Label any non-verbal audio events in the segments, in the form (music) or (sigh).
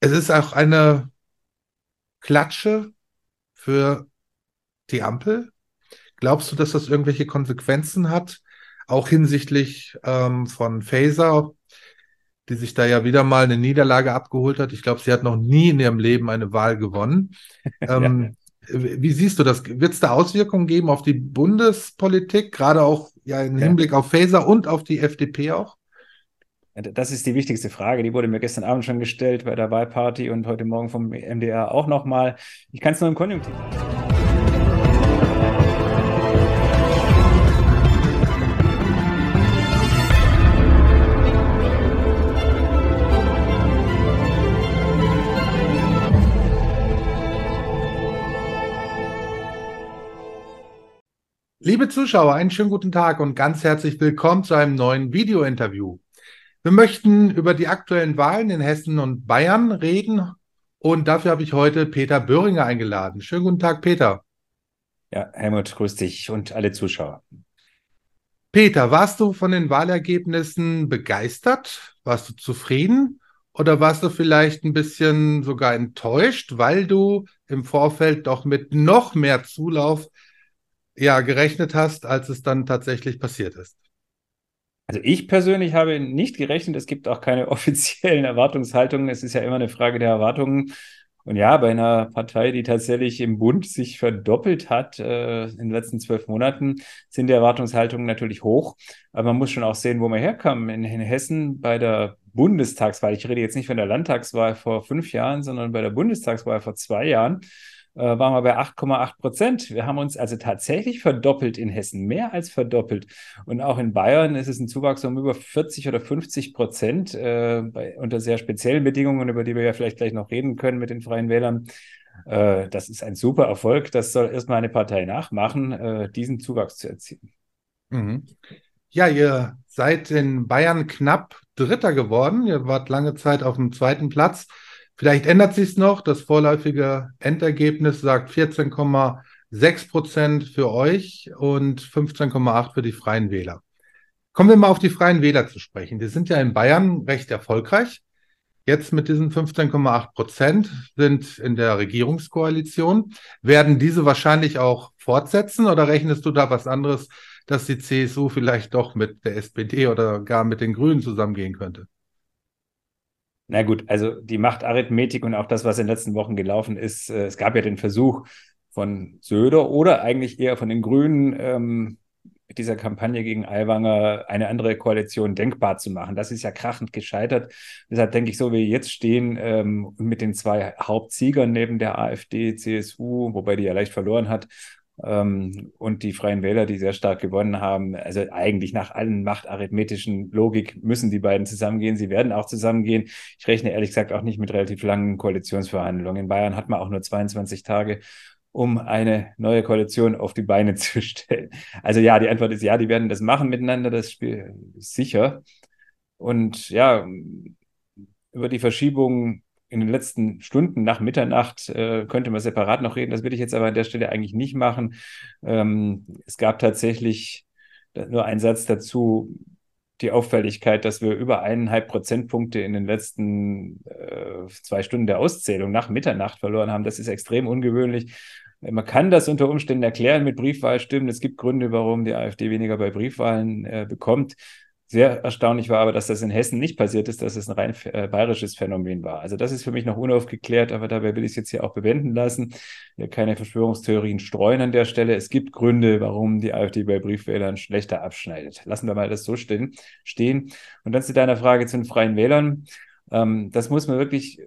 Es ist auch eine Klatsche für die Ampel. Glaubst du, dass das irgendwelche Konsequenzen hat? Auch hinsichtlich ähm, von Faser, die sich da ja wieder mal eine Niederlage abgeholt hat. Ich glaube, sie hat noch nie in ihrem Leben eine Wahl gewonnen. (laughs) Ähm, wie siehst du das? Wird es da Auswirkungen geben auf die Bundespolitik, gerade auch ja im Hinblick ja. auf Faser und auf die FDP auch? Das ist die wichtigste Frage. Die wurde mir gestern Abend schon gestellt bei der Wahlparty und heute Morgen vom MDR auch nochmal. Ich kann es nur im Konjunktiv. Liebe Zuschauer, einen schönen guten Tag und ganz herzlich willkommen zu einem neuen Video-Interview. Wir möchten über die aktuellen Wahlen in Hessen und Bayern reden und dafür habe ich heute Peter Böhringer eingeladen. Schönen guten Tag, Peter. Ja, Helmut, grüß dich und alle Zuschauer. Peter, warst du von den Wahlergebnissen begeistert? Warst du zufrieden? Oder warst du vielleicht ein bisschen sogar enttäuscht, weil du im Vorfeld doch mit noch mehr Zulauf ja, gerechnet hast, als es dann tatsächlich passiert ist? Also ich persönlich habe nicht gerechnet. Es gibt auch keine (laughs) offiziellen Erwartungshaltungen. Es ist ja immer eine Frage der Erwartungen. Und ja, bei einer Partei, die tatsächlich im Bund sich verdoppelt hat äh, in den letzten zwölf Monaten, sind die Erwartungshaltungen natürlich hoch. Aber man muss schon auch sehen, wo man herkam. In, in Hessen bei der Bundestagswahl, ich rede jetzt nicht von der Landtagswahl vor fünf Jahren, sondern bei der Bundestagswahl vor zwei Jahren, waren wir bei 8,8 Prozent. Wir haben uns also tatsächlich verdoppelt in Hessen, mehr als verdoppelt. Und auch in Bayern ist es ein Zuwachs um über 40 oder 50 Prozent äh, bei, unter sehr speziellen Bedingungen, über die wir ja vielleicht gleich noch reden können mit den Freien Wählern. Äh, das ist ein super Erfolg. Das soll erstmal eine Partei nachmachen, äh, diesen Zuwachs zu erzielen. Mhm. Ja, ihr seid in Bayern knapp Dritter geworden. Ihr wart lange Zeit auf dem zweiten Platz. Vielleicht ändert sich es noch. Das vorläufige Endergebnis sagt 14,6 Prozent für euch und 15,8 für die Freien Wähler. Kommen wir mal auf die Freien Wähler zu sprechen. Die sind ja in Bayern recht erfolgreich. Jetzt mit diesen 15,8 Prozent sind in der Regierungskoalition. Werden diese wahrscheinlich auch fortsetzen oder rechnest du da was anderes, dass die CSU vielleicht doch mit der SPD oder gar mit den Grünen zusammengehen könnte? Na gut, also die Machtarithmetik und auch das, was in den letzten Wochen gelaufen ist, äh, es gab ja den Versuch von Söder oder eigentlich eher von den Grünen, ähm, mit dieser Kampagne gegen Aiwanger eine andere Koalition denkbar zu machen. Das ist ja krachend gescheitert. Deshalb denke ich, so wie wir jetzt stehen, ähm, mit den zwei Hauptsiegern neben der AfD, CSU, wobei die ja leicht verloren hat, ähm, und die Freien Wähler, die sehr stark gewonnen haben. Also eigentlich nach allen machtarithmetischen Logik müssen die beiden zusammengehen. Sie werden auch zusammengehen. Ich rechne ehrlich gesagt auch nicht mit relativ langen Koalitionsverhandlungen. In Bayern hat man auch nur 22 Tage um eine neue Koalition auf die Beine (laughs) zu stellen. Also ja, die Antwort ist ja, die werden das machen miteinander, das Spiel sicher. Und ja, über die Verschiebung in den letzten Stunden nach Mitternacht äh, könnte man separat noch reden. Das will ich jetzt aber an der Stelle eigentlich nicht machen. Ähm, es gab tatsächlich nur einen Satz dazu, die Auffälligkeit, dass wir über eineinhalb Prozentpunkte in den letzten äh, zwei Stunden der Auszählung nach Mitternacht verloren haben. Das ist extrem ungewöhnlich. Man kann das unter Umständen erklären mit Briefwahlstimmen. Es gibt Gründe, warum die AfD weniger bei Briefwahlen äh, bekommt. Sehr erstaunlich war aber, dass das in Hessen nicht passiert ist, dass es ein rein äh, bayerisches Phänomen war. Also das ist für mich noch unaufgeklärt, aber dabei will ich es jetzt hier auch bewenden lassen. Ja, keine Verschwörungstheorien streuen an der Stelle. Es gibt Gründe, warum die AfD bei Briefwählern schlechter abschneidet. Lassen wir mal das so stehen. Und dann zu deiner Frage zu den Freien Wählern. Ähm, das muss man wirklich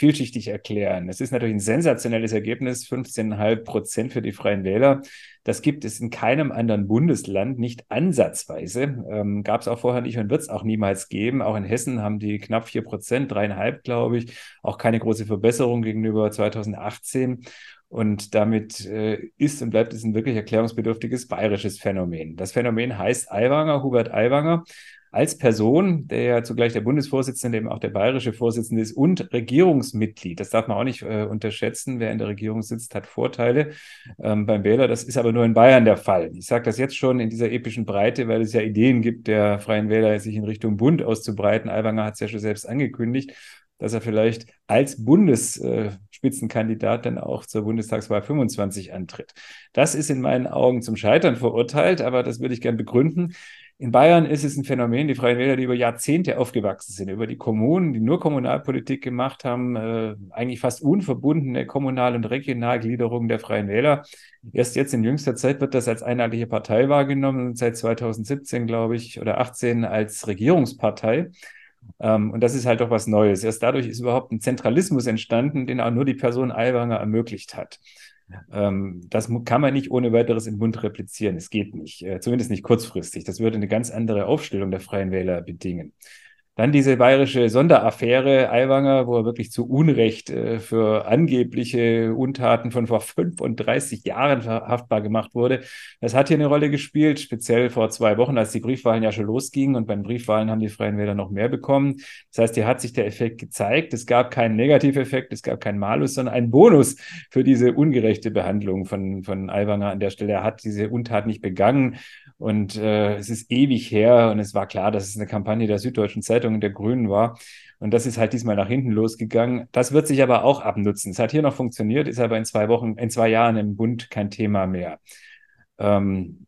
vielschichtig erklären. Es ist natürlich ein sensationelles Ergebnis, 15,5 Prozent für die Freien Wähler. Das gibt es in keinem anderen Bundesland, nicht ansatzweise. Ähm, Gab es auch vorher nicht und wird es auch niemals geben. Auch in Hessen haben die knapp 4 Prozent, dreieinhalb, glaube ich. Auch keine große Verbesserung gegenüber 2018. Und damit äh, ist und bleibt es ein wirklich erklärungsbedürftiges bayerisches Phänomen. Das Phänomen heißt Aiwanger, Hubert Aiwanger als Person, der ja zugleich der Bundesvorsitzende, eben auch der bayerische Vorsitzende ist und Regierungsmitglied. Das darf man auch nicht äh, unterschätzen. Wer in der Regierung sitzt, hat Vorteile ähm, beim Wähler. Das ist aber nur in Bayern der Fall. Ich sage das jetzt schon in dieser epischen Breite, weil es ja Ideen gibt, der Freien Wähler sich in Richtung Bund auszubreiten. Alwanger hat es ja schon selbst angekündigt. dass er vielleicht als Bundesspitzenkandidat dann auch zur Bundestagswahl 25 antritt. Das ist in meinen Augen zum Scheitern verurteilt, aber das würde ich gern begründen. In Bayern ist es ein Phänomen, die Freien Wähler, die über Jahrzehnte aufgewachsen sind, über die Kommunen, die nur Kommunalpolitik gemacht haben, äh, eigentlich fast unverbundene Kommunal- und Regionalgliederung der Freien Wähler. Erst jetzt in jüngster Zeit wird das als einheitliche Partei wahrgenommen, seit 2017, glaube ich, oder 18 als Regierungspartei. Ähm, und das ist halt doch was Neues. Erst dadurch ist überhaupt ein Zentralismus entstanden, den auch nur die Person Aiwanger ermöglicht hat. Ähm, das kann man nicht ohne weiteres im Bund replizieren. Es geht nicht, äh, zumindest nicht kurzfristig. Das würde eine ganz andere Aufstellung der Freien Wähler bedingen. Dann diese bayerische Sonderaffäre Aiwanger, wo er wirklich zu Unrecht äh, für angebliche Untaten von vor 35 Jahren verhaftbar gemacht wurde. Das hat hier eine Rolle gespielt, speziell vor zwei Wochen, als die Briefwahlen ja schon losgingen. Und bei den Briefwahlen haben die Freien Wähler noch mehr bekommen. Das heißt, hier hat sich der Effekt gezeigt. Es gab keinen Negativeffekt, es gab keinen Malus, sondern einen Bonus für diese ungerechte Behandlung von, von Aiwanger an der Stelle. Er hat diese Untat nicht begangen. Und äh, es ist ewig her und es war klar, dass es eine Kampagne der Süddeutschen Zeitung Entscheidung der Grünen war. Und das ist halt diesmal nach hinten losgegangen. Das wird sich aber auch abnutzen. Es hat hier noch funktioniert, ist aber in zwei Wochen, in zwei Jahren im Bund kein Thema mehr. Ähm,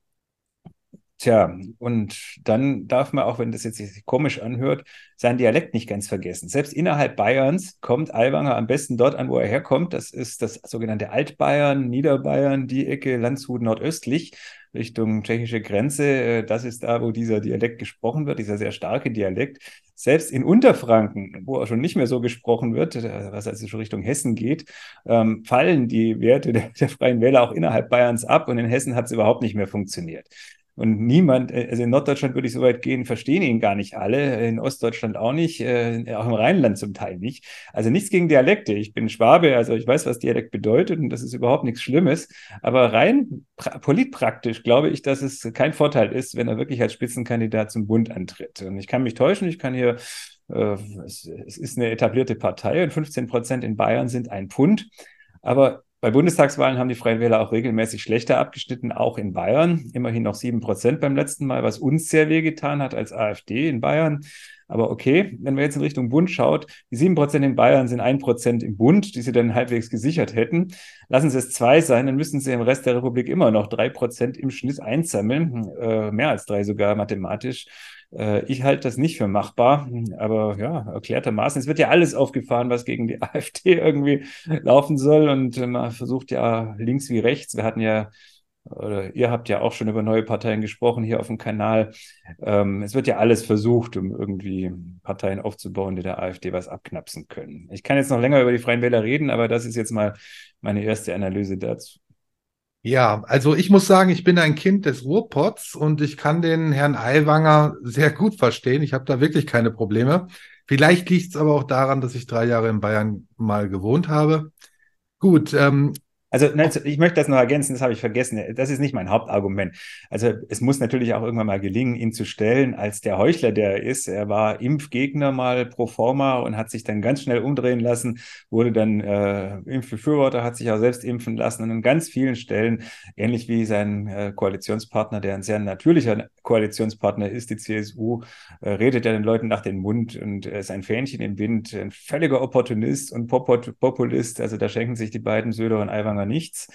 Tja, und dann darf man, auch wenn das jetzt sich komisch anhört, seinen Dialekt nicht ganz vergessen. Selbst innerhalb Bayerns kommt Aiwanger am besten dort an, wo er herkommt. Das ist das sogenannte Altbayern, Niederbayern, die Ecke Landshut nordöstlich. Richtung tschechische Grenze. Äh, das ist da, wo dieser Dialekt gesprochen wird, dieser sehr starke Dialekt. Selbst in Unterfranken, wo er schon nicht mehr so gesprochen wird, äh, was also schon Richtung Hessen geht, ähm, fallen die Werte der, der Freien Wähler auch innerhalb Bayerns ab und in Hessen hat es überhaupt nicht mehr funktioniert. Und niemand, äh, also in Norddeutschland würde ich so weit gehen, verstehen ihn gar nicht alle, in Ostdeutschland auch nicht, äh, auch im Rheinland zum Teil nicht. Also nichts gegen Dialekte. Ich bin Schwabe, also ich weiß, was Dialekt bedeutet und das ist überhaupt nichts Schlimmes. Aber rein politpraktisch glaube ich, dass es kein Vorteil ist, wenn er wirklich als Spitzenkandidat zum Bund antritt. Und ich kann mich täuschen, ich kann hier, äh, es, es ist eine etablierte Partei und 15 Prozent in Bayern sind ein Pfund. Aber bei Bundestagswahlen haben die Freien Wähler auch regelmäßig schlechter abgeschnitten, auch in Bayern. Immerhin noch sieben Prozent beim letzten Mal, was uns sehr wehgetan hat als AfD in Bayern. Aber okay, wenn man jetzt in Richtung Bund schaut, die sieben Prozent in Bayern sind ein Prozent im Bund, die sie dann halbwegs gesichert hätten. Lassen sie es zwei sein, dann müssen sie im Rest der Republik immer noch drei Prozent im Schnitt einsammeln, äh, mehr als drei sogar mathematisch. Äh, ich halte das nicht für machbar, aber ja, erklärtermaßen. Es wird ja alles aufgefahren, was gegen die (laughs) AfD irgendwie laufen soll und man versucht ja links wie rechts. Wir hatten ja oder ihr habt ja auch schon über neue Parteien gesprochen hier auf dem Kanal. Ähm, es wird ja alles versucht, um irgendwie Parteien aufzubauen, die der AfD was abknapsen können. Ich kann jetzt noch länger über die Freien Wähler reden, aber das ist jetzt mal meine erste Analyse dazu. Ja, also ich muss sagen, ich bin ein Kind des Ruhrpots und ich kann den Herrn Aiwanger sehr gut verstehen. Ich habe da wirklich keine Probleme. Vielleicht liegt es aber auch daran, dass ich drei Jahre in Bayern mal gewohnt habe. Gut, ähm, also nein, ich möchte das noch ergänzen, das habe ich vergessen. Das ist nicht mein Hauptargument. Also es muss natürlich auch irgendwann mal gelingen, ihn zu stellen als der Heuchler, der er ist. Er war Impfgegner mal pro forma und hat sich dann ganz schnell umdrehen lassen, wurde dann äh, Impfbefürworter, hat sich auch selbst impfen lassen und an ganz vielen Stellen, ähnlich wie sein äh, Koalitionspartner, der ein sehr natürlicher Koalitionspartner ist, die CSU, äh, redet er den Leuten nach den Mund und ist ein Fähnchen im Wind, ein völliger Opportunist und Populist. Also da schenken sich die beiden Söder und Aiwanger wir nichts.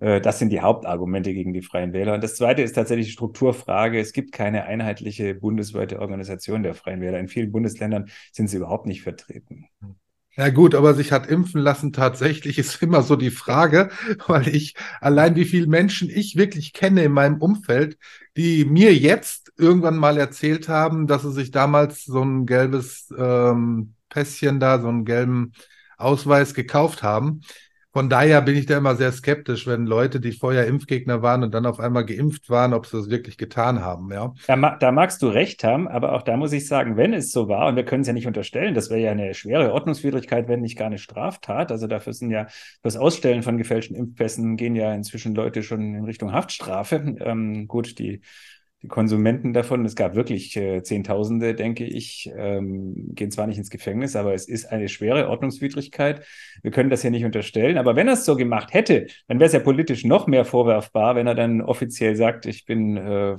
Äh, das sind die Hauptargumente gegen die Freien Wähler. Und das Zweite ist tatsächlich die Strukturfrage. Es gibt keine einheitliche bundesweite Organisation der Freien Wähler. In vielen Bundesländern sind sie überhaupt nicht vertreten. Ja gut, aber sich hat impfen lassen tatsächlich ist (laughs) immer so die Frage, weil ich allein wie viele Menschen ich wirklich kenne in meinem Umfeld, die mir jetzt irgendwann mal erzählt haben, dass sie sich damals so ein gelbes ähm, Pässchen da, so einen gelben Ausweis gekauft haben. Von daher bin ich da immer sehr skeptisch, wenn Leute, die vorher Impfgegner waren und dann auf einmal geimpft waren, ob sie das wirklich getan haben. Ja. Da, da magst du recht haben, aber auch da muss ich sagen, wenn es so war, und wir können es ja nicht unterstellen, das wäre ja eine schwere Ordnungswidrigkeit, wenn nicht gar eine Straftat. Also dafür sind ja das Ausstellen von gefälschten Impfpässen gehen ja inzwischen Leute schon in Richtung Haftstrafe. Ähm, gut, die die Konsumenten davon, es gab wirklich äh, Zehntausende, denke ich, ähm, gehen zwar nicht ins Gefängnis, aber es ist eine schwere Ordnungswidrigkeit. Wir können das ja nicht unterstellen. Aber wenn er es so gemacht hätte, dann wäre es ja politisch noch mehr vorwerfbar, wenn er dann offiziell sagt, ich bin äh,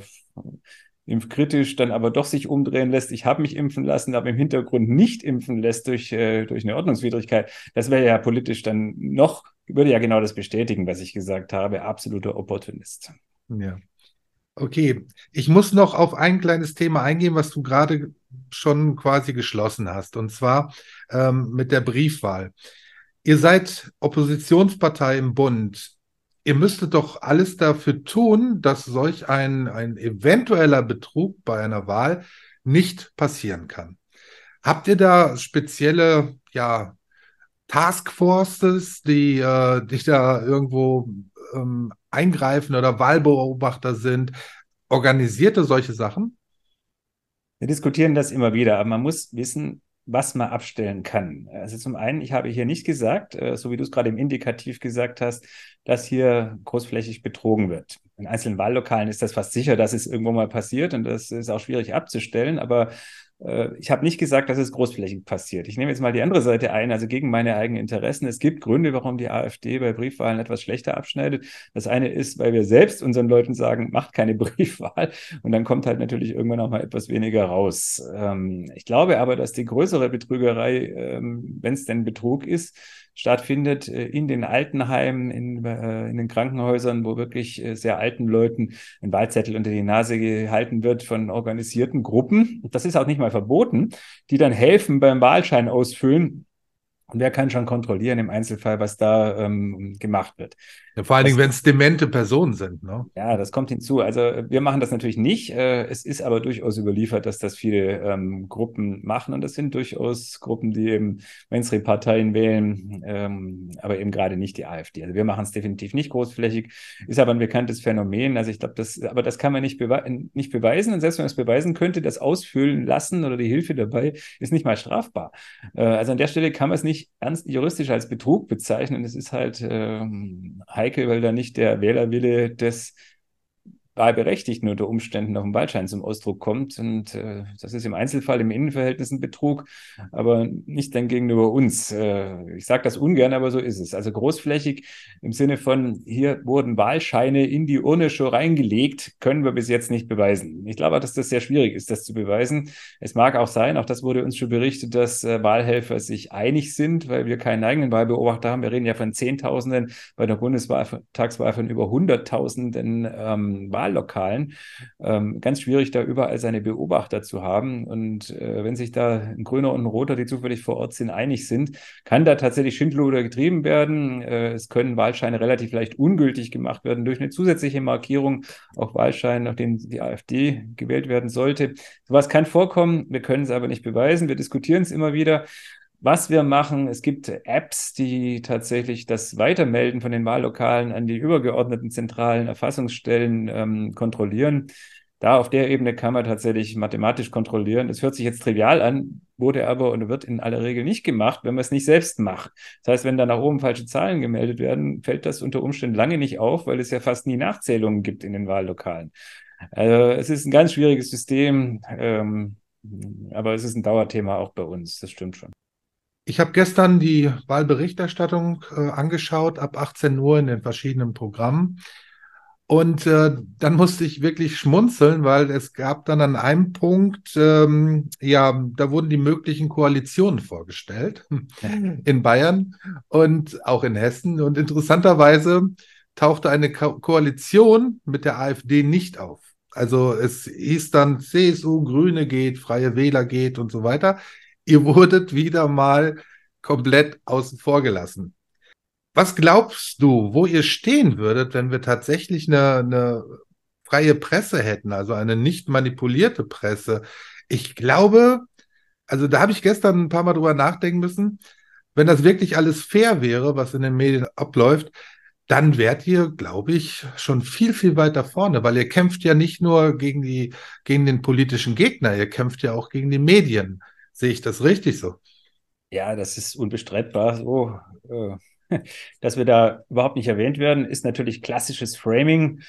impfkritisch, dann aber doch sich umdrehen lässt, ich habe mich impfen lassen, aber im Hintergrund nicht impfen lässt durch, äh, durch eine Ordnungswidrigkeit, das wäre ja politisch dann noch, würde ja genau das bestätigen, was ich gesagt habe, absoluter Opportunist. Ja. Okay, ich muss noch auf ein kleines Thema eingehen, was du gerade schon quasi geschlossen hast, und zwar ähm, mit der Briefwahl. Ihr seid Oppositionspartei im Bund. Ihr müsstet doch alles dafür tun, dass solch ein, ein eventueller Betrug bei einer Wahl nicht passieren kann. Habt ihr da spezielle ja, Taskforces, die, äh, die da irgendwo ähm, eingreifen oder Wahlbeobachter sind? Organisiert ihr solche Sachen? Wir diskutieren das immer wieder, aber man muss wissen, was man abstellen kann. Also zum einen, ich habe hier nicht gesagt, äh, so wie du es gerade im Indikativ gesagt hast, dass hier großflächig betrogen wird. In einzelnen Wahllokalen ist das fast sicher, dass es irgendwo mal passiert und das ist auch schwierig abzustellen, aber ich habe nicht gesagt, dass es großflächig passiert. Ich nehme jetzt mal die andere Seite ein, also gegen meine eigenen Interessen. Es gibt Gründe, warum die AfD bei Briefwahlen etwas schlechter abschneidet. Das eine ist, weil wir selbst unseren Leuten sagen, macht keine (laughs) Briefwahl. Und dann kommt halt natürlich irgendwann auch mal etwas weniger raus. Ähm, ich glaube aber, dass die größere Betrügerei, ähm, wenn es denn Betrug ist, stattfindet äh, in den Altenheimen, in, äh, in den Krankenhäusern, wo wirklich äh, sehr alten Leuten ein Wahlzettel unter die Nase gehalten wird von organisierten Gruppen. Das ist auch nicht mal verboten, die dann helfen beim Wahlschein ausfüllen. Und wer kann schon kontrollieren im Einzelfall, was da ähm, gemacht wird? Ja, vor allen Dingen, wenn es demente Personen sind. Ne? Ja, das kommt hinzu. Also wir machen das natürlich nicht. Äh, es ist aber durchaus überliefert, dass das viele ähm, Gruppen machen. Und das sind durchaus Gruppen, die eben Mainstream-Parteien wählen, ähm, aber eben gerade nicht die AfD. Also wir machen es definitiv nicht großflächig. Ist aber ein bekanntes Phänomen. Also ich glaube, das, aber das kann man nicht, bewe nicht beweisen. Und selbst wenn man es beweisen könnte, das ausfüllen lassen oder die Hilfe dabei ist nicht mal strafbar. Äh, also an der Stelle kann man es nicht ernst juristisch als Betrug bezeichnen. Es ist halt ähm, heikel, weil da nicht der Wählerwille des Wahlberechtigten unter Umständen auf dem Wahlschein zum Ausdruck kommt. Und äh, das ist im Einzelfall im Innenverhältnis ein Betrug, aber nicht dann gegenüber uns. Äh, ich sage das ungern, aber so ist es. Also großflächig im Sinne von, hier wurden Wahlscheine in die Urne schon reingelegt, können wir bis jetzt nicht beweisen. Ich glaube, dass das sehr schwierig ist, das zu beweisen. Es mag auch sein, auch das wurde uns schon berichtet, dass äh, Wahlhelfer sich einig sind, weil wir keinen eigenen Wahlbeobachter haben. Wir reden ja von Zehntausenden, bei der Bundestagswahl von über Hunderttausenden ähm, Wahllokalen. Ähm, ganz schwierig, da überall seine Beobachter zu haben. Und äh, wenn sich da ein Grüner und ein Roter, die zufällig vor Ort sind, einig sind, kann da tatsächlich Schindluder getrieben werden. Äh, es können Wahlscheine relativ leicht ungültig gemacht werden durch eine zusätzliche Markierung auf Wahlscheinen, nachdem die AfD gewählt werden sollte. Sowas kann vorkommen. Wir können es aber nicht beweisen. Wir diskutieren es immer wieder was wir machen. Es gibt Apps, die tatsächlich das Weitermelden von den Wahllokalen an die übergeordneten zentralen Erfassungsstellen ähm, kontrollieren. Da auf der Ebene kann man tatsächlich mathematisch kontrollieren. Das hört sich jetzt trivial an, wurde aber und wird in aller Regel nicht gemacht, wenn man es nicht selbst macht. Das heißt, wenn da nach oben falsche Zahlen gemeldet werden, fällt das unter Umständen lange nicht auf, weil es ja fast nie Nachzählungen gibt in den Wahllokalen. Also es ist ein ganz schwieriges System, ähm, aber es ist ein Dauerthema auch bei uns, das stimmt schon. Ich habe gestern die Wahlberichterstattung äh, angeschaut, ab 18 Uhr in den verschiedenen Programmen. Und äh, dann musste ich wirklich schmunzeln, weil es gab dann an einem Punkt, ähm, ja, da wurden die möglichen Koalitionen vorgestellt (laughs) in Bayern und auch in Hessen. Und interessanterweise tauchte eine Ko Koalition mit der AfD nicht auf. Also es hieß dann CSU, Grüne geht, Freie Wähler geht und so weiter ihr wurdet wieder mal komplett außen vor gelassen. Was glaubst du, wo ihr stehen würdet, wenn wir tatsächlich eine, eine freie Presse hätten, also eine nicht manipulierte Presse? Ich glaube, also da habe ich gestern ein paar Mal drüber nachdenken müssen, wenn das wirklich alles fair wäre, was in den Medien abläuft, dann wärt ihr, glaube ich, schon viel, viel weiter vorne, weil ihr kämpft ja nicht nur gegen die, gegen den politischen Gegner, ihr kämpft ja auch gegen die Medien. Sehe ich das richtig so? Ja, das ist unbestreitbar so. Äh, (laughs) dass wir da überhaupt nicht erwähnt werden, ist natürlich klassisches Framing.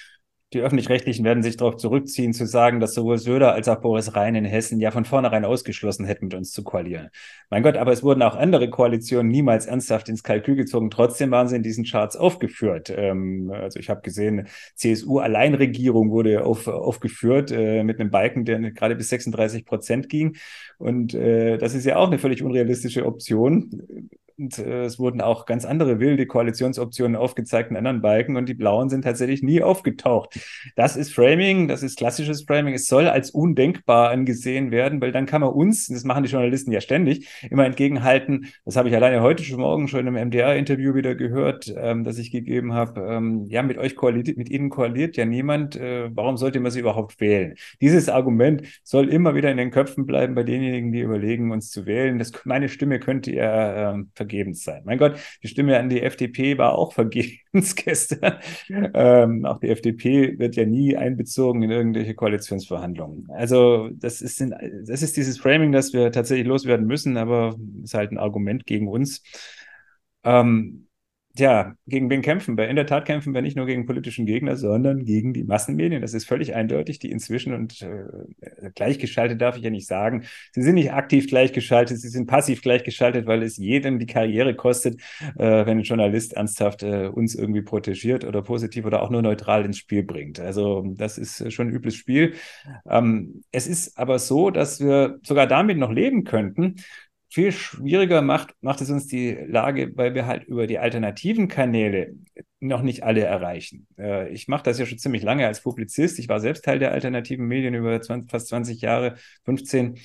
Die Öffentlich-Rechtlichen werden sich darauf zurückziehen, zu sagen, dass sowohl Söder als auch Boris Rhein in Hessen ja von vornherein ausgeschlossen hätten, mit uns zu koalieren. Mein Gott, aber es wurden auch andere Koalitionen niemals ernsthaft ins Kalkül gezogen. Trotzdem waren sie in diesen Charts aufgeführt. Ähm, also ich habe gesehen, CSU-Alleinregierung wurde auf, aufgeführt äh, mit einem Balken, der gerade bis 36 Prozent ging. Und äh, das ist ja auch eine völlig unrealistische Option. Und äh, es wurden auch ganz andere wilde Koalitionsoptionen aufgezeigt in anderen Balken und die blauen sind tatsächlich nie aufgetaucht. Das ist Framing, das ist klassisches Framing. Es soll als undenkbar angesehen werden, weil dann kann man uns, das machen die Journalisten ja ständig, immer entgegenhalten. Das habe ich alleine heute schon morgen schon im MDR-Interview wieder gehört, ähm, das ich gegeben habe. Ähm, ja, mit euch koaliert, mit ihnen koaliert ja niemand. Äh, warum sollte man sie überhaupt wählen? Dieses Argument soll immer wieder in den Köpfen bleiben bei denjenigen, die überlegen, uns zu wählen. Das, meine Stimme könnte ihr äh, vergebens sein. Mein Gott, die Stimme an die FDP war auch (laughs) vergebens gestern. Ähm, auch die FDP wird ja nie einbezogen in irgendwelche Koalitionsverhandlungen. Also das ist, das ist dieses Framing, das wir tatsächlich loswerden müssen, aber ist halt ein Argument gegen uns. Ähm, ja, gegen wen kämpfen wir? In der Tat kämpfen wir nicht nur gegen politischen Gegner, sondern gegen die Massenmedien. Das ist völlig eindeutig, die inzwischen und äh, gleichgeschaltet darf ich ja nicht sagen. Sie sind nicht aktiv gleichgeschaltet, sie sind passiv gleichgeschaltet, weil es jedem die Karriere kostet, äh, wenn ein Journalist ernsthaft äh, uns irgendwie protegiert oder positiv oder auch nur neutral ins Spiel bringt. Also das ist schon ein übles Spiel. Ähm, es ist aber so, dass wir sogar damit noch leben könnten, viel schwieriger macht, macht es uns die Lage, weil wir halt über die alternativen Kanäle noch nicht alle erreichen. Äh, ich mache das ja schon ziemlich lange als Publizist. Ich war selbst Teil der alternativen Medien über 20, fast 20 Jahre, 15.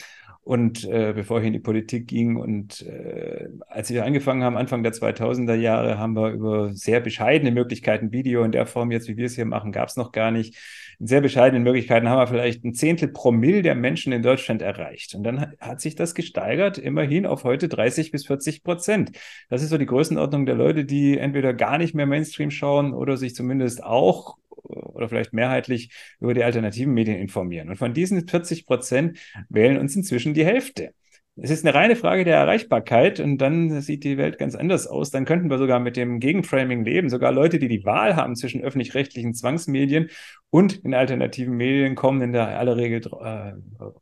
Und äh, bevor ich in die Politik ging und äh, als wir angefangen haben, Anfang der 2000er Jahre, haben wir über sehr bescheidene Möglichkeiten, Video in der Form jetzt, wie wir es hier machen, gab es noch gar nicht. In sehr bescheidenen Möglichkeiten haben wir vielleicht ein Zehntel Promille der Menschen in Deutschland erreicht. Und dann hat, hat sich das gesteigert, immerhin auf heute 30 bis 40 Prozent. Das ist so die Größenordnung der Leute, die entweder gar nicht mehr Mainstream schauen oder sich zumindest auch oder vielleicht mehrheitlich über die alternativen Medien informieren. Und von diesen 40 Prozent wählen uns inzwischen die Hälfte. Es ist eine reine Frage der Erreichbarkeit und dann sieht die Welt ganz anders aus. Dann könnten wir sogar mit dem Gegenframing leben. Sogar Leute, die die Wahl haben zwischen öffentlich-rechtlichen Zwangsmedien und in alternativen Medien, kommen in der aller Regel äh,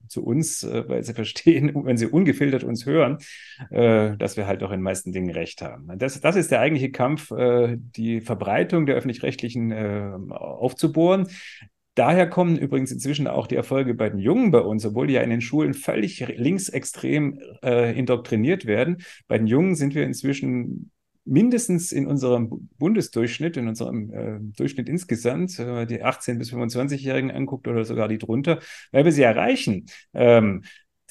zu uns, äh, weil sie verstehen, (laughs) wenn sie ungefiltert uns hören, äh, dass wir halt auch in den meisten Dingen recht haben. Das, das ist der eigentliche Kampf, äh, die Verbreitung der öffentlich-rechtlichen äh, aufzubohren. Daher kommen übrigens inzwischen auch die Erfolge bei den Jungen bei uns, obwohl die ja in den Schulen völlig linksextrem äh, indoktriniert werden. Bei den Jungen sind wir inzwischen mindestens in unserem Bundesdurchschnitt, in unserem äh, Durchschnitt insgesamt, äh, die 18- bis 25-Jährigen anguckt oder sogar die drunter, weil wir sie erreichen. Ähm,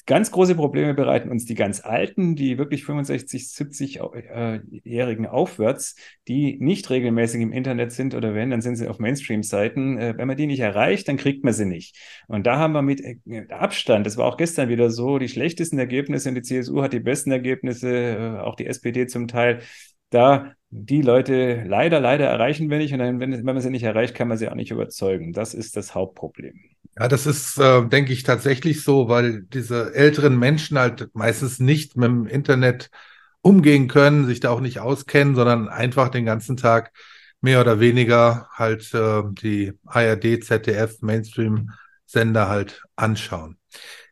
Ganz große Probleme bereiten uns die ganz Alten, die wirklich 65, 70-Jährigen aufwärts, die nicht regelmäßig im Internet sind oder wenn, dann sind sie auf Mainstream-Seiten. Äh, wenn man die nicht erreicht, dann kriegt man sie nicht. Und da haben wir mit äh, Abstand, das war auch gestern wieder so, die schlechtesten Ergebnisse und die CSU hat die besten Ergebnisse, äh, auch die SPD zum Teil. Da die Leute leider, leider erreichen wir nicht und dann, wenn, wenn man sie nicht erreicht, kann man sie auch nicht überzeugen. Das ist das Hauptproblem. Ja, das ist, äh, denke ich, tatsächlich so, weil diese älteren Menschen halt meistens nicht mit dem Internet umgehen können, sich da auch nicht auskennen, sondern einfach den ganzen Tag mehr oder weniger halt äh, die ARD, ZDF, Mainstream-Sender halt anschauen.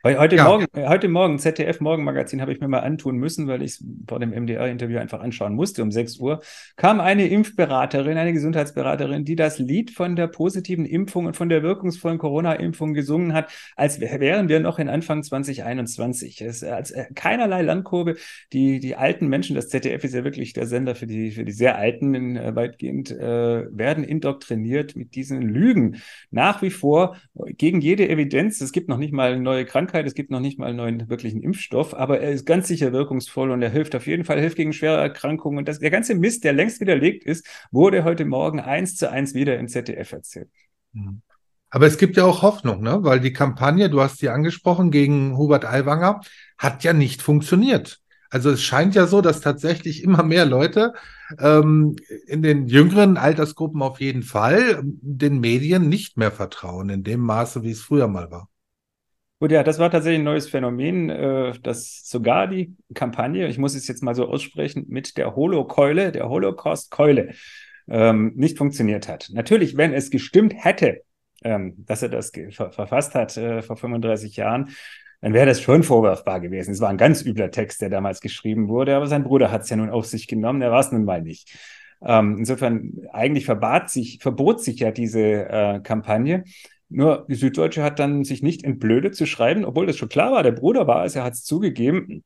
Heute, ja. Morgen, äh, heute Morgen, ZDF Morgenmagazin, habe ich mir mal antun müssen, weil ich es vor dem MDR-Interview einfach anschauen musste um 6 Uhr, kam eine Impfberaterin, eine Gesundheitsberaterin, die das Lied von der positiven Impfung und von der wirkungsvollen Corona-Impfung gesungen hat, als wären wir noch in Anfang 2021. Es, als äh, keinerlei Landkurve. Die, die alten Menschen, das ZDF ist ja wirklich der Sender für die, für die sehr Alten äh, weitgehend, äh, werden indoktriniert mit diesen Lügen. Nach wie vor gegen jede Evidenz. Es gibt noch nicht mal neue Krankheiten Krankheit. Es gibt noch nicht mal einen neuen wirklichen Impfstoff, aber er ist ganz sicher wirkungsvoll und er hilft auf jeden Fall, hilft gegen schwere Erkrankungen. Und das, der ganze Mist, der längst widerlegt ist, wurde heute Morgen eins zu eins wieder im ZDF erzählt. Mhm. Aber es gibt ja auch Hoffnung, ne? weil die Kampagne, du hast sie angesprochen, gegen Hubert Aiwanger, hat ja nicht funktioniert. Also es scheint ja so, dass tatsächlich immer mehr Leute ähm, in den jüngeren Altersgruppen auf jeden Fall den Medien nicht mehr vertrauen, in dem Maße, wie es früher mal war. Gut, ja, das war tatsächlich ein neues Phänomen, äh, dass sogar die Kampagne, ich muss es jetzt mal so aussprechen, mit der Holokeule, der Holocaust-Keule, ähm, nicht funktioniert hat. Natürlich, wenn es gestimmt hätte, ähm, dass er das ver verfasst hat äh, vor 35 Jahren, dann wäre das schon vorwerfbar gewesen. Es war ein ganz übler Text, der damals geschrieben wurde, aber sein Bruder hat es ja nun auf sich genommen, er war es nun mal nicht. Ähm, insofern, eigentlich verbat sich, verbot sich ja diese äh, Kampagne. Nur die Süddeutsche hat dann sich nicht entblödet zu schreiben, obwohl das schon klar war, der Bruder war es, er hat es zugegeben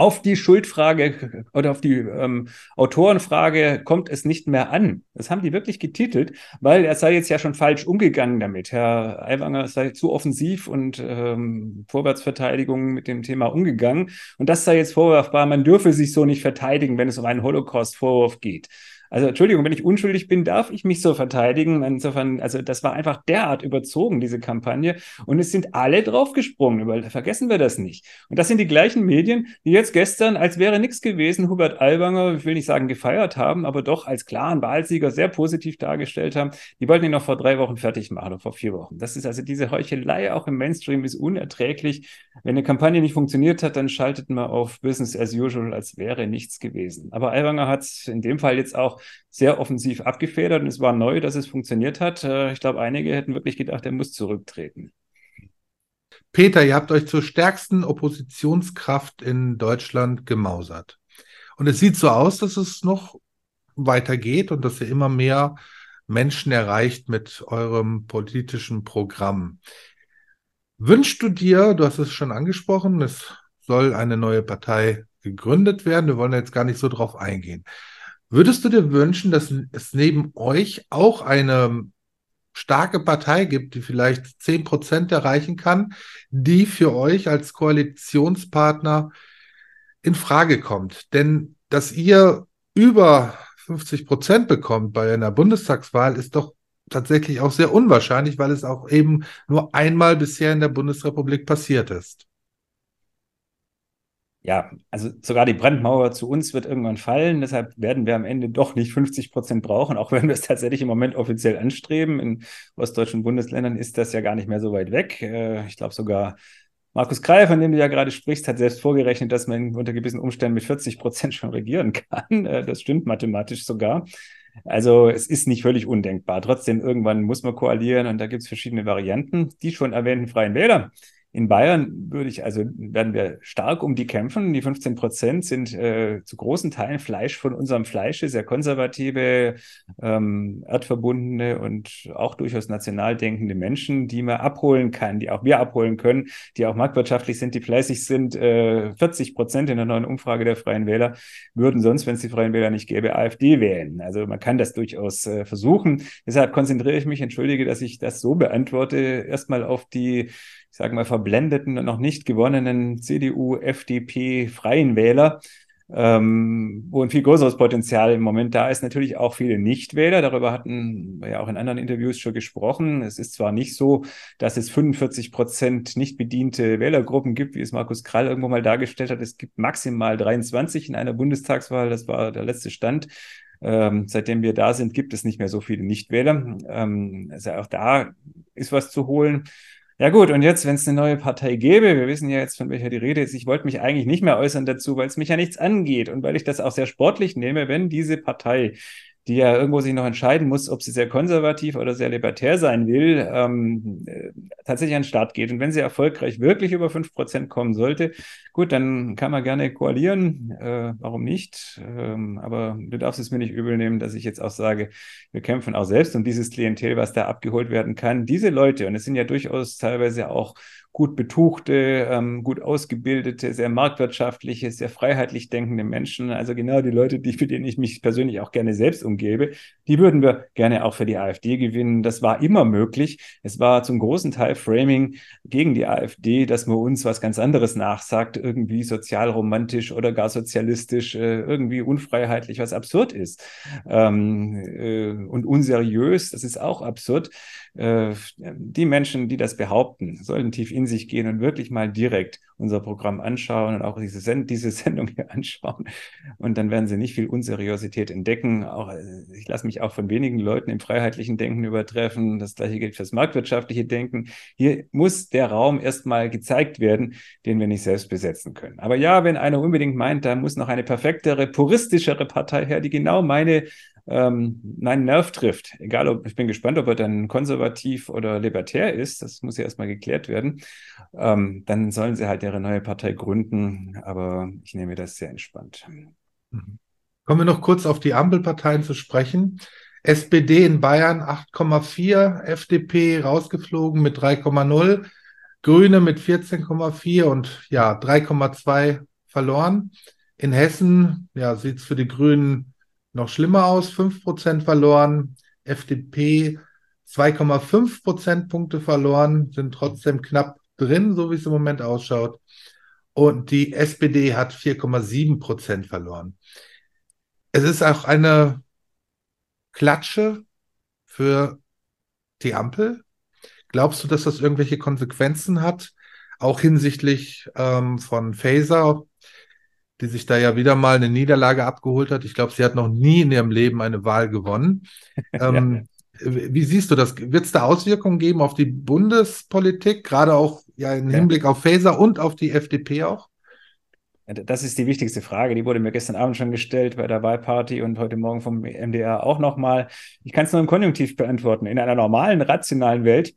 auf die Schuldfrage oder auf die ähm, Autorenfrage kommt es nicht mehr an. Das haben die wirklich getitelt, weil er sei jetzt ja schon falsch umgegangen damit. Herr Aiwanger sei zu offensiv und ähm, Vorwärtsverteidigung mit dem Thema umgegangen. Und das sei jetzt vorwerfbar. Man dürfe sich so nicht verteidigen, wenn es um einen Holocaust-Vorwurf geht. Also Entschuldigung, wenn ich unschuldig bin, darf ich mich so verteidigen. Insofern, also das war einfach derart überzogen, diese Kampagne. Und es sind alle draufgesprungen, weil vergessen wir das nicht. Und das sind die gleichen Medien, die jetzt gestern, als wäre nichts gewesen, Hubert Albanger, ich will nicht sagen gefeiert haben, aber doch als klaren Wahlsieger sehr positiv dargestellt haben. Die wollten ihn noch vor drei Wochen fertig machen oder vor vier Wochen. Das ist also diese Heuchelei auch im Mainstream ist unerträglich. Wenn eine Kampagne nicht funktioniert hat, dann schaltet man auf Business as usual, als wäre nichts gewesen. Aber Albanger hat in dem Fall jetzt auch sehr offensiv abgefedert und es war neu, dass es funktioniert hat. Äh, ich glaube, einige hätten wirklich gedacht, er muss zurücktreten. Peter, ihr habt euch zur stärksten Oppositionskraft in Deutschland gemausert. Und es sieht so aus, dass es noch weitergeht und dass ihr immer mehr Menschen erreicht mit eurem politischen Programm. Wünschst du dir, du hast es schon angesprochen, es soll eine neue Partei gegründet werden. Wir wollen jetzt gar nicht so drauf eingehen. Würdest du dir wünschen, dass es neben euch auch eine starke Partei gibt, die vielleicht zehn Prozent erreichen kann, die für euch als Koalitionspartner in Frage kommt? Denn dass ihr über 50 Prozent bekommt bei einer Bundestagswahl, ist doch tatsächlich auch sehr unwahrscheinlich, weil es auch eben nur einmal bisher in der Bundesrepublik passiert ist ja, also sogar die Brandmauer zu uns wird irgendwann fallen. Deshalb werden wir am Ende doch nicht 50 Prozent brauchen, auch wenn wir es tatsächlich im Moment offiziell anstreben. In ostdeutschen Bundesländern ist das ja gar nicht mehr so weit weg. Äh, ich glaube sogar Markus Kreil, von dem du ja gerade sprichst, hat selbst vorgerechnet, dass man unter gewissen Umständen mit 40 Prozent schon regieren kann. (laughs) Äh, das stimmt mathematisch sogar. Also es ist nicht völlig undenkbar. Trotzdem, irgendwann muss man koalieren und da gibt es verschiedene Varianten. Die schon erwähnten Freien Wähler in Bayern würde ich, also werden wir stark um die kämpfen. Die 15 Prozent sind äh, zu großen Teilen Fleisch von unserem Fleische, sehr konservative, ähm, erdverbundene und auch durchaus national denkende Menschen, die man abholen kann, die auch wir abholen können, die auch marktwirtschaftlich sind, die fleißig sind. Äh, 40 Prozent in der neuen Umfrage der Freien Wähler würden sonst, wenn es die Freien Wähler nicht gäbe, AfD wählen. Also man kann das durchaus äh, versuchen. Deshalb konzentriere ich mich, entschuldige, dass ich das so beantworte, erstmal auf die sage mal, verblendeten und noch nicht gewonnenen CDU, FDP, Freien Wähler, ähm, wo ein viel größeres Potenzial im Moment da ist. Natürlich auch viele Nichtwähler. Darüber hatten wir ja auch in anderen Interviews schon gesprochen. Es ist zwar nicht so, dass es 45 Prozent nicht bediente Wählergruppen gibt, wie es Markus Krall irgendwo mal dargestellt hat. Es gibt maximal 23 in einer Bundestagswahl. Das war der letzte Stand. Ähm, seitdem wir da sind, gibt es nicht mehr so viele Nichtwähler. Ähm, also auch da ist was zu holen. Ja gut, und jetzt, wenn es eine neue Partei gäbe, wir wissen ja jetzt, von welcher die Rede ist, ich wollte mich eigentlich nicht mehr äußern dazu, weil es mich ja nichts angeht. Und weil ich das auch sehr sportlich nehme, wenn diese Partei die ja irgendwo sich noch entscheiden muss, ob sie sehr konservativ oder sehr libertär sein will, ähm, äh, tatsächlich an den Start geht. Und wenn sie erfolgreich wirklich über 5% kommen sollte, gut, dann kann man gerne koalieren. Äh, warum nicht? Ähm, aber du darfst es mir nicht übel nehmen, dass ich jetzt auch sage, wir kämpfen auch selbst um dieses Klientel, was da abgeholt werden kann. Diese Leute, und es sind ja durchaus teilweise auch gut betuchte, ähm, gut ausgebildete, sehr marktwirtschaftliche, sehr freiheitlich denkende Menschen, also genau die Leute, die, für denen ich mich persönlich auch gerne selbst umgebe, die würden wir gerne auch für die AfD gewinnen. Das war immer möglich. Es war zum großen Teil Framing gegen die AfD, dass man uns was ganz anderes nachsagt, irgendwie sozialromantisch oder gar sozialistisch, äh, irgendwie unfreiheitlich, was absurd ist ähm, äh, und unseriös. Das ist auch absurd. Äh, die Menschen, die das behaupten, sollten tief in sich gehen und wirklich mal direkt unser Programm anschauen und auch diese, Send diese (laughs) Sendung hier anschauen. Und dann werden sie nicht viel Unseriosität entdecken. Auch, ich lasse mich auch von wenigen Leuten im freiheitlichen Denken übertreffen. Das gleiche gilt fürs marktwirtschaftliche Denken. Hier muss der Raum erstmal gezeigt werden, den wir nicht selbst besetzen können. Aber ja, wenn einer unbedingt meint, da muss noch eine perfektere, puristischere Partei her, die genau meine ähm, meinen Nerv trifft. Egal, ob ich bin gespannt, ob er dann konservativ oder libertär ist, das muss ja erstmal geklärt werden. Ähm, dann sollen sie halt ihre neue Partei gründen, aber ich nehme das sehr entspannt. Mhm. Kommen wir noch kurz auf die Ampelparteien zu sprechen. SPD in Bayern 8,4, FDP rausgeflogen mit 3,0, Grüne mit 14,4 und ja, 3,2 verloren. In Hessen ja, sieht es für die Grünen noch schlimmer aus, 5% verloren. FDP 2,5 Prozentpunkte verloren, sind trotzdem knapp drin, so wie es im Moment ausschaut. Und die SPD hat 4,7 Prozent verloren. Es ist auch eine Klatsche für die Ampel. Glaubst du, dass das irgendwelche Konsequenzen hat? Auch hinsichtlich ähm, von Faser, die sich da ja wieder mal eine Niederlage abgeholt hat. Ich glaube, sie hat noch nie in ihrem Leben eine Wahl gewonnen. (laughs) ähm. Wie siehst du das? Wird es da Auswirkungen geben auf die Bundespolitik, gerade auch ja im Hinblick ja. auf Faser und auf die FDP auch? Das ist die wichtigste Frage. Die wurde mir gestern Abend schon gestellt bei der Wahlparty und heute Morgen vom MDR auch nochmal. Ich kann es nur im Konjunktiv beantworten. In einer normalen, rationalen Welt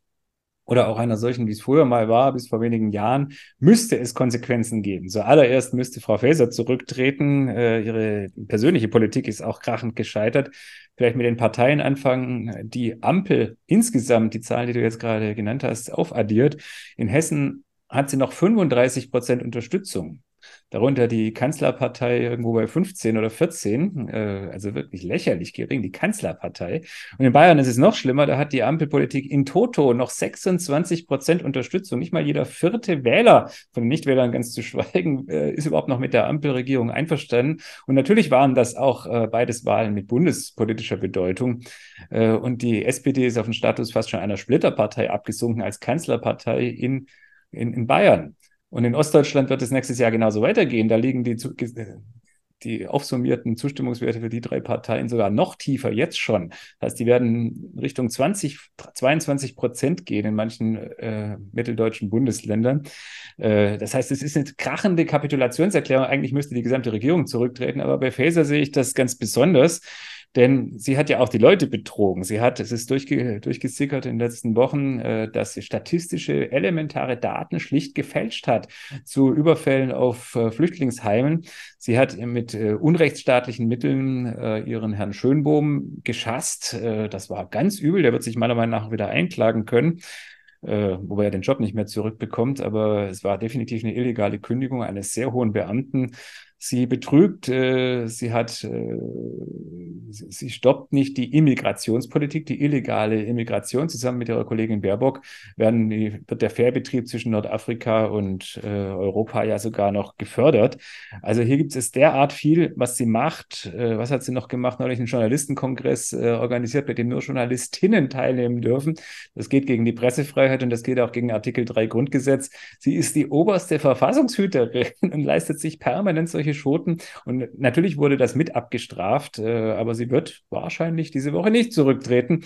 oder auch einer solchen, wie es früher mal war, bis vor wenigen Jahren, müsste es Konsequenzen geben. Zuallererst müsste Frau Faeser zurücktreten. Äh, ihre persönliche Politik ist auch krachend gescheitert. Vielleicht mit den Parteien anfangen. Die Ampel insgesamt, die Zahl, die du jetzt gerade genannt hast, aufaddiert. In Hessen hat sie noch 35 Prozent Unterstützung darunter die Kanzlerpartei irgendwo bei 15 oder 14, äh, also wirklich lächerlich gering, die Kanzlerpartei. Und in Bayern ist es noch schlimmer, da hat die Ampelpolitik in Toto noch 26 Prozent Unterstützung. Nicht mal jeder vierte Wähler, von den Nichtwählern ganz zu schweigen, äh, ist überhaupt noch mit der Ampelregierung einverstanden. Und natürlich waren das auch äh, beides Wahlen mit bundespolitischer Bedeutung. Äh, und die SPD ist auf den Status fast schon einer Splitterpartei abgesunken als Kanzlerpartei in, in, in Bayern. Und in Ostdeutschland wird es nächstes Jahr genauso weitergehen. Da liegen die, die aufsummierten Zustimmungswerte für die drei Parteien sogar noch tiefer, jetzt schon. Das heißt, die werden Richtung 20, 22 Prozent gehen in manchen äh, mitteldeutschen Bundesländern. Äh, das heißt, es ist eine krachende Kapitulationserklärung. Eigentlich müsste die gesamte Regierung zurücktreten, aber bei Faeser sehe ich das ganz besonders. Denn sie hat ja auch die Leute betrogen. Sie hat, es ist durchge durchgesickert in den letzten Wochen, äh, dass sie statistische, elementare Daten schlicht gefälscht hat zu Überfällen auf äh, Flüchtlingsheimen. Sie hat mit äh, unrechtsstaatlichen Mitteln äh, ihren Herrn Schönbohm geschasst. Äh, das war ganz übel. Der wird sich meiner Meinung nach wieder einklagen können. Äh, wobei er den Job nicht mehr zurückbekommt, aber es war definitiv eine illegale Kündigung eines sehr hohen Beamten. Sie betrügt, äh, sie hat, äh, sie, stoppt nicht die Immigrationspolitik, die illegale Immigration. Zusammen mit ihrer Kollegin Baerbock werden wird der Fährbetrieb zwischen Nordafrika und äh, Europa ja sogar noch gefördert. Also hier gibt es derart viel, was sie macht. Äh, was hat sie noch gemacht? Neulich einen Journalistenkongress äh, organisiert, bei dem nur Journalistinnen teilnehmen dürfen. Das geht gegen die Pressefreiheit und das geht auch gegen Artikel 3 Grundgesetz. Sie ist die oberste Verfassungshüterin (laughs) und leistet sich permanent solche Schoten. Und natürlich wurde das mit abgestraft, äh, aber sie wird wahrscheinlich diese Woche nicht zurücktreten,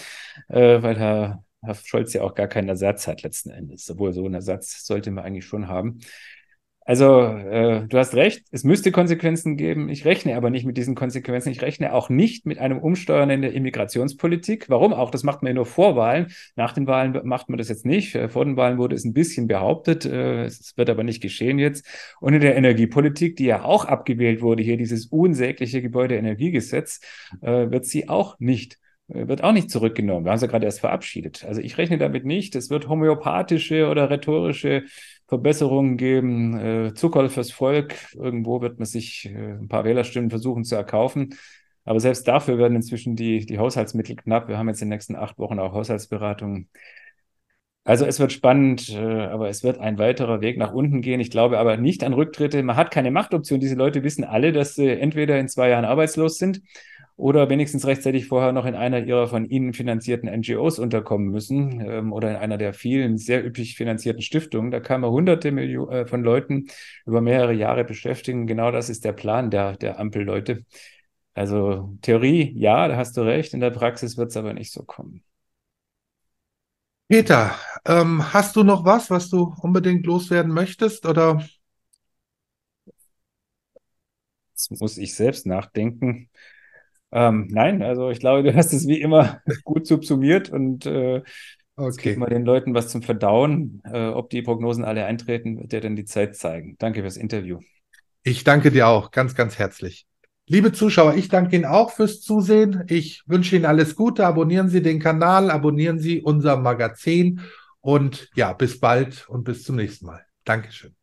äh, weil Herr, Herr Scholz ja auch gar keinen Ersatz hat letzten Endes. Obwohl so einen Ersatz sollte man eigentlich schon haben. Also, äh, du hast recht, es müsste Konsequenzen geben. Ich rechne aber nicht mit diesen Konsequenzen. Ich rechne auch nicht mit einem Umsteuern in der Immigrationspolitik. Warum auch? Das macht man ja nur vor Wahlen. Nach den Wahlen macht man das jetzt nicht. Äh, vor den Wahlen wurde es ein bisschen behauptet. Äh, es wird aber nicht geschehen jetzt. Und in der Energiepolitik, die ja auch abgewählt wurde, hier dieses unsägliche Gebäudeenergiegesetz, äh, wird sie auch nicht wird auch nicht zurückgenommen. Wir haben es ja gerade erst verabschiedet. Also ich rechne damit nicht. Es wird homöopathische oder rhetorische Verbesserungen geben. Äh, Zuckerl fürs Volk. Irgendwo wird man sich äh, ein paar Wählerstimmen versuchen zu erkaufen. Aber selbst dafür werden inzwischen die, die Haushaltsmittel knapp. Wir haben jetzt in den nächsten acht Wochen auch Haushaltsberatungen. Also es wird spannend, äh, aber es wird ein weiterer Weg nach unten gehen. Ich glaube aber nicht an Rücktritte. Man hat keine Machtoption. Diese Leute wissen alle, dass sie entweder in zwei Jahren arbeitslos sind oder wenigstens rechtzeitig vorher noch in einer ihrer von ihnen finanzierten NGOs unterkommen müssen ähm, oder in einer der vielen sehr üppig finanzierten Stiftungen. Da kann man hunderte Millionen äh, von Leuten über mehrere Jahre beschäftigen. Genau das ist der Plan der, der Ampelleute. Also Theorie, ja, da hast du recht. In der Praxis wird es aber nicht so kommen. Peter, ähm, hast du noch was, was du unbedingt loswerden möchtest oder? Jetzt muss ich selbst nachdenken. Ähm, nein, also ich glaube, du hast es wie immer (laughs) gut subsumiert und äh, Okay. Wir den Leuten was zum Verdauen. Äh, ob die Prognosen alle eintreten, wird ja dann die Zeit zeigen. Danke fürs Interview. Ich danke dir auch ganz, ganz herzlich. Liebe Zuschauer, ich danke Ihnen auch fürs Zusehen. Ich wünsche Ihnen alles Gute. Abonnieren Sie den Kanal, abonnieren Sie unser Magazin und ja, bis bald und bis zum nächsten Mal. Dankeschön.